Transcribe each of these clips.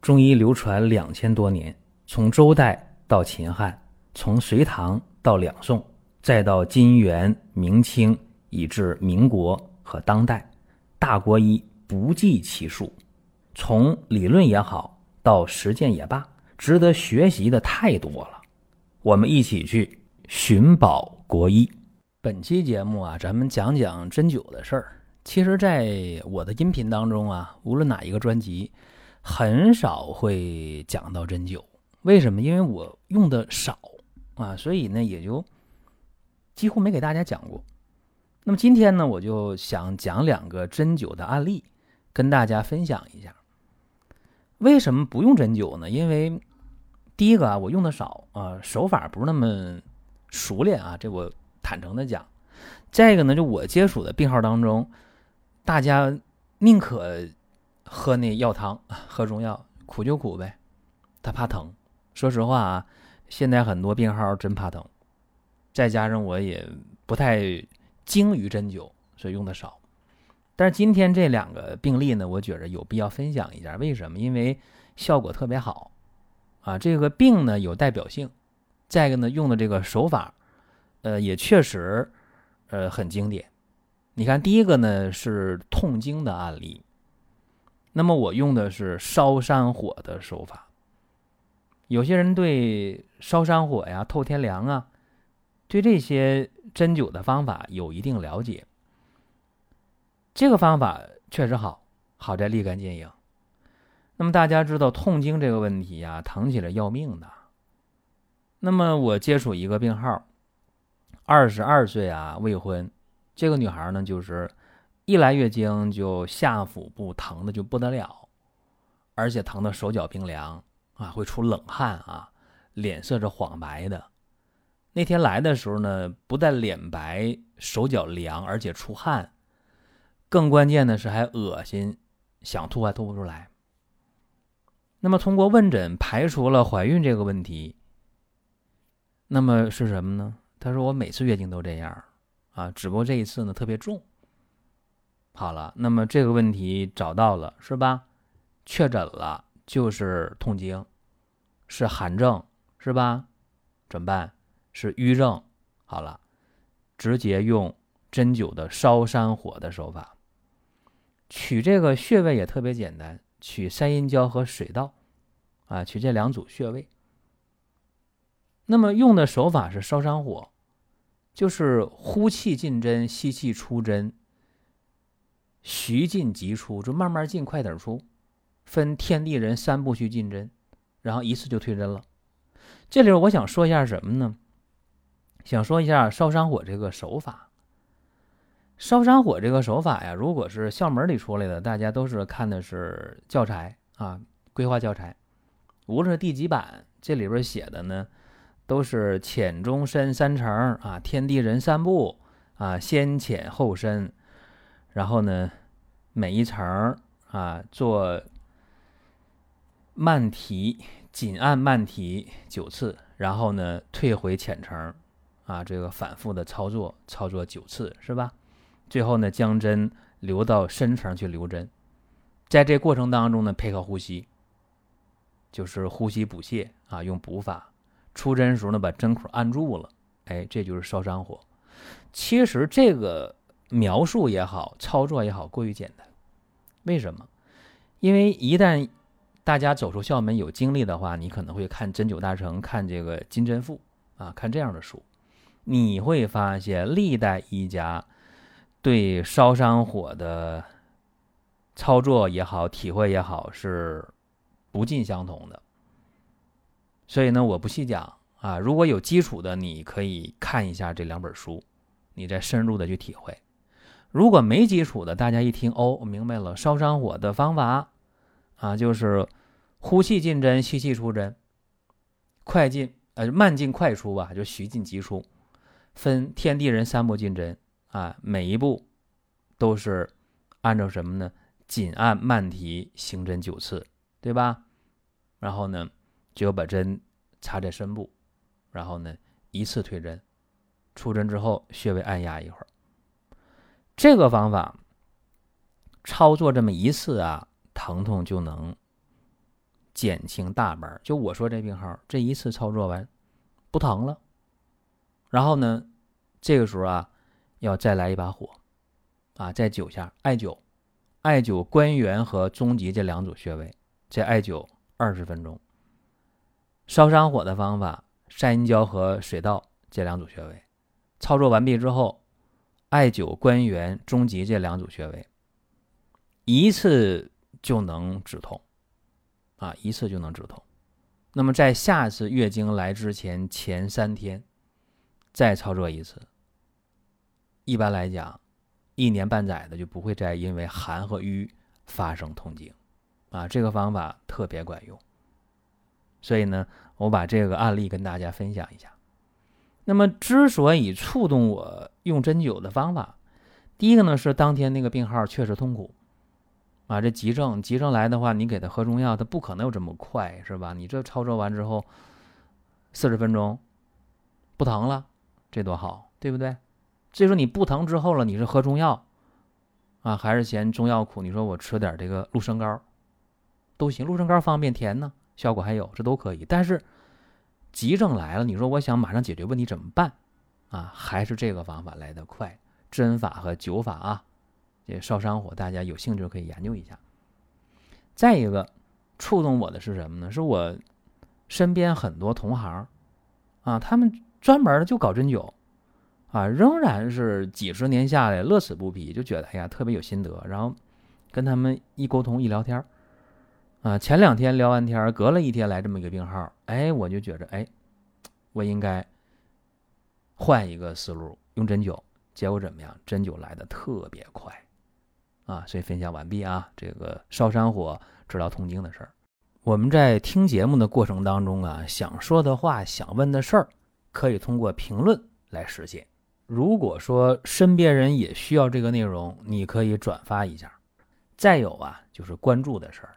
中医流传两千多年，从周代到秦汉，从隋唐到两宋，再到金元明清，以至民国和当代，大国医不计其数。从理论也好，到实践也罢，值得学习的太多了。我们一起去寻宝国医。本期节目啊，咱们讲讲针灸的事儿。其实，在我的音频当中啊，无论哪一个专辑，很少会讲到针灸。为什么？因为我用的少啊，所以呢，也就几乎没给大家讲过。那么今天呢，我就想讲两个针灸的案例，跟大家分享一下。为什么不用针灸呢？因为第一个啊，我用的少啊，手法不是那么熟练啊，这我坦诚的讲。再一个呢，就我接触的病号当中。大家宁可喝那药汤，喝中药，苦就苦呗。他怕疼，说实话啊，现在很多病号真怕疼。再加上我也不太精于针灸，所以用的少。但是今天这两个病例呢，我觉着有必要分享一下。为什么？因为效果特别好啊。这个病呢有代表性，再一个呢用的这个手法，呃，也确实呃很经典。你看，第一个呢是痛经的案例，那么我用的是烧山火的手法。有些人对烧山火呀、透天凉啊，对这些针灸的方法有一定了解。这个方法确实好，好在立竿见影。那么大家知道痛经这个问题呀，疼起来要命的。那么我接触一个病号，二十二岁啊，未婚。这个女孩呢，就是一来月经就下腹部疼的就不得了，而且疼的手脚冰凉啊，会出冷汗啊，脸色是黄白的。那天来的时候呢，不但脸白、手脚凉，而且出汗，更关键的是还恶心，想吐还吐不出来。那么通过问诊排除了怀孕这个问题。那么是什么呢？她说我每次月经都这样。啊，只不过这一次呢特别重。好了，那么这个问题找到了是吧？确诊了就是痛经，是寒症是吧？怎么办？是瘀症。好了，直接用针灸的烧山火的手法，取这个穴位也特别简单，取三阴交和水道，啊，取这两组穴位。那么用的手法是烧山火。就是呼气进针，吸气出针，徐进即出，就慢慢进，快点出，分天地人三步去进针，然后一次就退针了。这里我想说一下什么呢？想说一下烧山火这个手法。烧山火这个手法呀，如果是校门里出来的，大家都是看的是教材啊，规划教材，无论是第几版，这里边写的呢。都是浅中深三层啊，天地人三步啊，先浅后深，然后呢，每一层啊做慢提，紧按慢提九次，然后呢退回浅层啊，这个反复的操作，操作九次是吧？最后呢将针留到深层去留针，在这过程当中呢配合呼吸，就是呼吸补泻啊，用补法。出针时候呢，把针口按住了，哎，这就是烧山火。其实这个描述也好，操作也好，过于简单。为什么？因为一旦大家走出校门有经历的话，你可能会看《针灸大成》，看这个《金针赋》啊，看这样的书，你会发现历代医家对烧山火的操作也好，体会也好，是不尽相同的。所以呢，我不细讲啊。如果有基础的，你可以看一下这两本书，你再深入的去体会。如果没基础的，大家一听哦，我明白了，烧山火的方法啊，就是呼气进针，吸气出针，快进呃慢进快出吧，就徐进急出，分天地人三步进针啊，每一步都是按照什么呢？紧按慢提行针九次，对吧？然后呢？就把针插在身部，然后呢，一次推针，出针之后穴位按压一会儿。这个方法操作这么一次啊，疼痛就能减轻大半。就我说这病号，这一次操作完不疼了，然后呢，这个时候啊，要再来一把火，啊，再灸下艾灸，艾灸关元和中极这两组穴位，再艾灸二十分钟。烧伤火的方法，晒阴交和水道这两组穴位，操作完毕之后，艾灸关元、中极这两组穴位，一次就能止痛，啊，一次就能止痛。那么在下次月经来之前前三天，再操作一次，一般来讲，一年半载的就不会再因为寒和瘀发生痛经，啊，这个方法特别管用。所以呢，我把这个案例跟大家分享一下。那么，之所以触动我用针灸的方法，第一个呢是当天那个病号确实痛苦啊，这急症急症来的话，你给他喝中药，他不可能有这么快，是吧？你这操作完之后，四十分钟不疼了，这多好，对不对？所以说你不疼之后了，你是喝中药啊，还是嫌中药苦？你说我吃点这个鹿参膏都行，鹿参膏方便甜呢。效果还有，这都可以。但是急症来了，你说我想马上解决问题怎么办？啊，还是这个方法来得快，针法和灸法啊。这烧伤火，大家有兴趣可以研究一下。再一个，触动我的是什么呢？是我身边很多同行啊，他们专门的就搞针灸啊，仍然是几十年下来乐此不疲，就觉得哎呀特别有心得。然后跟他们一沟通一聊天啊，前两天聊完天隔了一天来这么一个病号，哎，我就觉着，哎，我应该换一个思路，用针灸，结果怎么样？针灸来的特别快，啊，所以分享完毕啊，这个烧山火治疗痛经的事儿，我们在听节目的过程当中啊，想说的话、想问的事儿，可以通过评论来实现。如果说身边人也需要这个内容，你可以转发一下。再有啊，就是关注的事儿。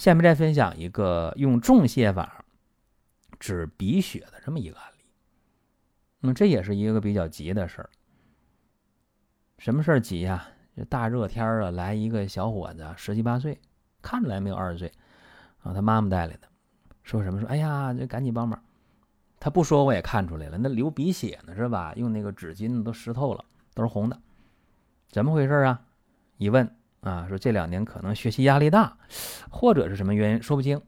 下面再分享一个用重泻法治鼻血的这么一个案例。那么这也是一个比较急的事儿。什么事儿急呀？这大热天儿啊，来一个小伙子，十七八岁，看出来没有二十岁啊。他妈妈带来的，说什么说？哎呀，这赶紧帮忙。他不说我也看出来了，那流鼻血呢是吧？用那个纸巾都湿透了，都是红的，怎么回事啊？一问。啊，说这两年可能学习压力大，或者是什么原因说不清，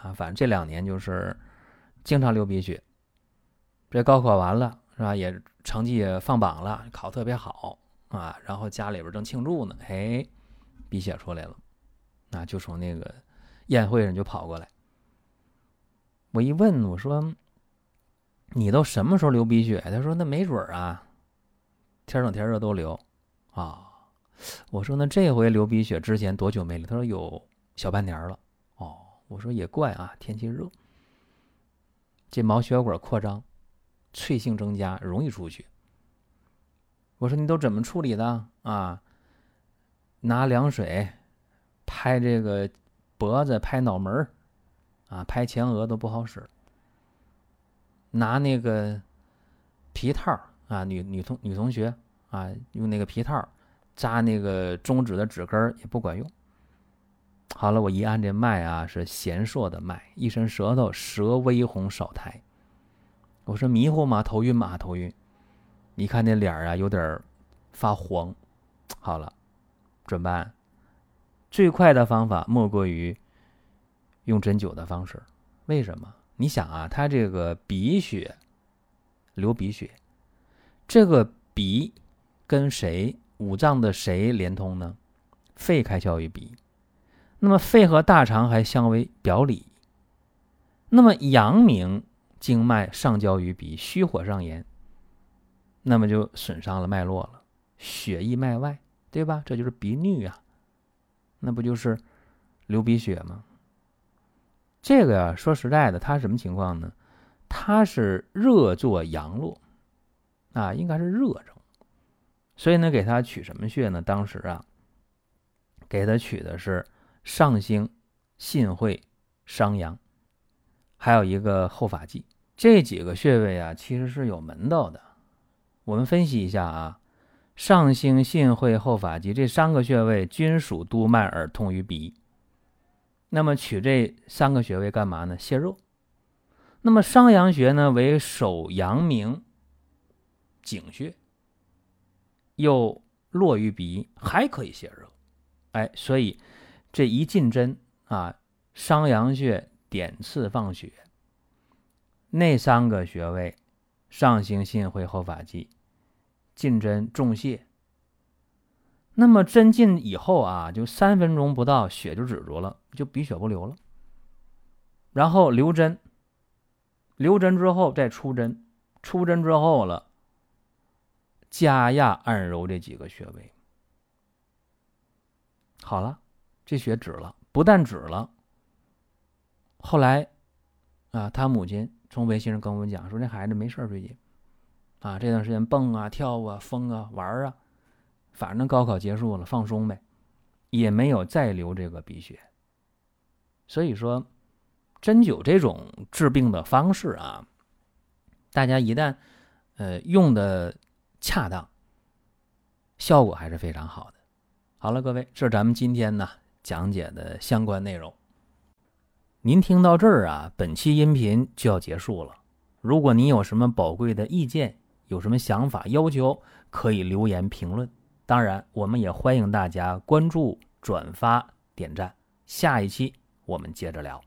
啊，反正这两年就是经常流鼻血。这高考完了是吧？也成绩也放榜了，考特别好啊。然后家里边正庆祝呢，哎，鼻血出来了，啊，就从那个宴会上就跑过来。我一问，我说你都什么时候流鼻血？他说那没准啊，天冷天热都流啊。我说那这回流鼻血之前多久没流？他说有小半年了。哦，我说也怪啊，天气热，这毛血管扩张，脆性增加，容易出血。我说你都怎么处理的啊？拿凉水拍这个脖子，拍脑门啊，拍前额都不好使。拿那个皮套啊，女女同女同学啊，用那个皮套。扎那个中指的指根也不管用。好了，我一按这脉啊，是弦硕的脉，一伸舌头，舌微红少苔。我说迷糊吗？头晕吗？头晕。你看那脸啊，有点发黄。好了，怎么办？最快的方法莫过于用针灸的方式。为什么？你想啊，他这个鼻血流鼻血，这个鼻跟谁？五脏的谁连通呢？肺开窍于鼻，那么肺和大肠还相为表里。那么阳明经脉上交于鼻，虚火上炎，那么就损伤了脉络了，血溢脉外，对吧？这就是鼻衄啊，那不就是流鼻血吗？这个呀，说实在的，它什么情况呢？它是热作阳络，啊，应该是热症，所以呢，给他取什么穴呢？当时啊，给他取的是上星、信会、商阳，还有一个后发际，这几个穴位啊，其实是有门道的。我们分析一下啊，上星、信会、后发际这三个穴位均属督脉而通于鼻。那么取这三个穴位干嘛呢？泄热。那么商阳穴呢，为手阳明井穴，又落于鼻，还可以泄热。哎，所以这一进针啊，商阳穴点刺放血，那三个穴位上行信会后发际进针重泻。那么针进以后啊，就三分钟不到，血就止住了，就鼻血不流了。然后留针。留针之后再出针，出针之后了，加压按揉这几个穴位，好了，这血止了，不但止了。后来，啊，他母亲从微信上跟我们讲说，这孩子没事最近，啊，这段时间蹦啊、跳啊、疯啊、玩啊，反正高考结束了，放松呗，也没有再流这个鼻血。所以说。针灸这种治病的方式啊，大家一旦呃用的恰当，效果还是非常好的。好了，各位，这是咱们今天呢讲解的相关内容。您听到这儿啊，本期音频就要结束了。如果您有什么宝贵的意见，有什么想法要求，可以留言评论。当然，我们也欢迎大家关注、转发、点赞。下一期我们接着聊。